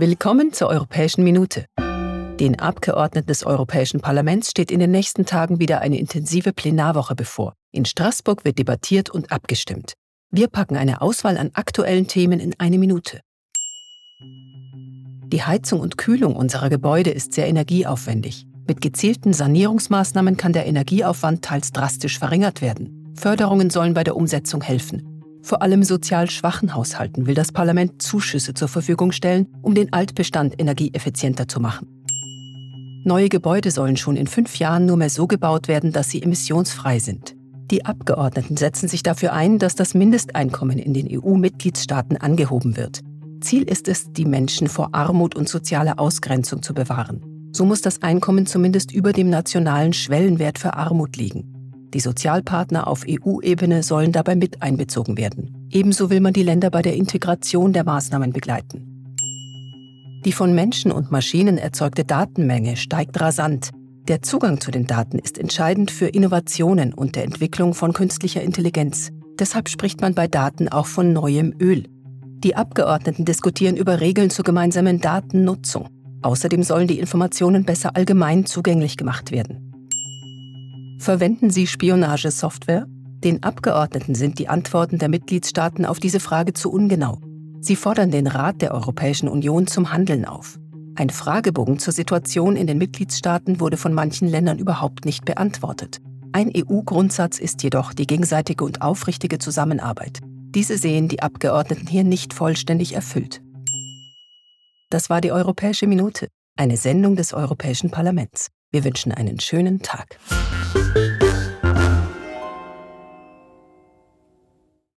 Willkommen zur Europäischen Minute. Den Abgeordneten des Europäischen Parlaments steht in den nächsten Tagen wieder eine intensive Plenarwoche bevor. In Straßburg wird debattiert und abgestimmt. Wir packen eine Auswahl an aktuellen Themen in eine Minute. Die Heizung und Kühlung unserer Gebäude ist sehr energieaufwendig. Mit gezielten Sanierungsmaßnahmen kann der Energieaufwand teils drastisch verringert werden. Förderungen sollen bei der Umsetzung helfen. Vor allem sozial schwachen Haushalten will das Parlament Zuschüsse zur Verfügung stellen, um den Altbestand energieeffizienter zu machen. Neue Gebäude sollen schon in fünf Jahren nur mehr so gebaut werden, dass sie emissionsfrei sind. Die Abgeordneten setzen sich dafür ein, dass das Mindesteinkommen in den EU-Mitgliedstaaten angehoben wird. Ziel ist es, die Menschen vor Armut und sozialer Ausgrenzung zu bewahren. So muss das Einkommen zumindest über dem nationalen Schwellenwert für Armut liegen. Die Sozialpartner auf EU-Ebene sollen dabei mit einbezogen werden. Ebenso will man die Länder bei der Integration der Maßnahmen begleiten. Die von Menschen und Maschinen erzeugte Datenmenge steigt rasant. Der Zugang zu den Daten ist entscheidend für Innovationen und der Entwicklung von künstlicher Intelligenz. Deshalb spricht man bei Daten auch von neuem Öl. Die Abgeordneten diskutieren über Regeln zur gemeinsamen Datennutzung. Außerdem sollen die Informationen besser allgemein zugänglich gemacht werden. Verwenden Sie Spionagesoftware? Den Abgeordneten sind die Antworten der Mitgliedstaaten auf diese Frage zu ungenau. Sie fordern den Rat der Europäischen Union zum Handeln auf. Ein Fragebogen zur Situation in den Mitgliedstaaten wurde von manchen Ländern überhaupt nicht beantwortet. Ein EU-Grundsatz ist jedoch die gegenseitige und aufrichtige Zusammenarbeit. Diese sehen die Abgeordneten hier nicht vollständig erfüllt. Das war die Europäische Minute, eine Sendung des Europäischen Parlaments. Wir wünschen einen schönen Tag. Thank you.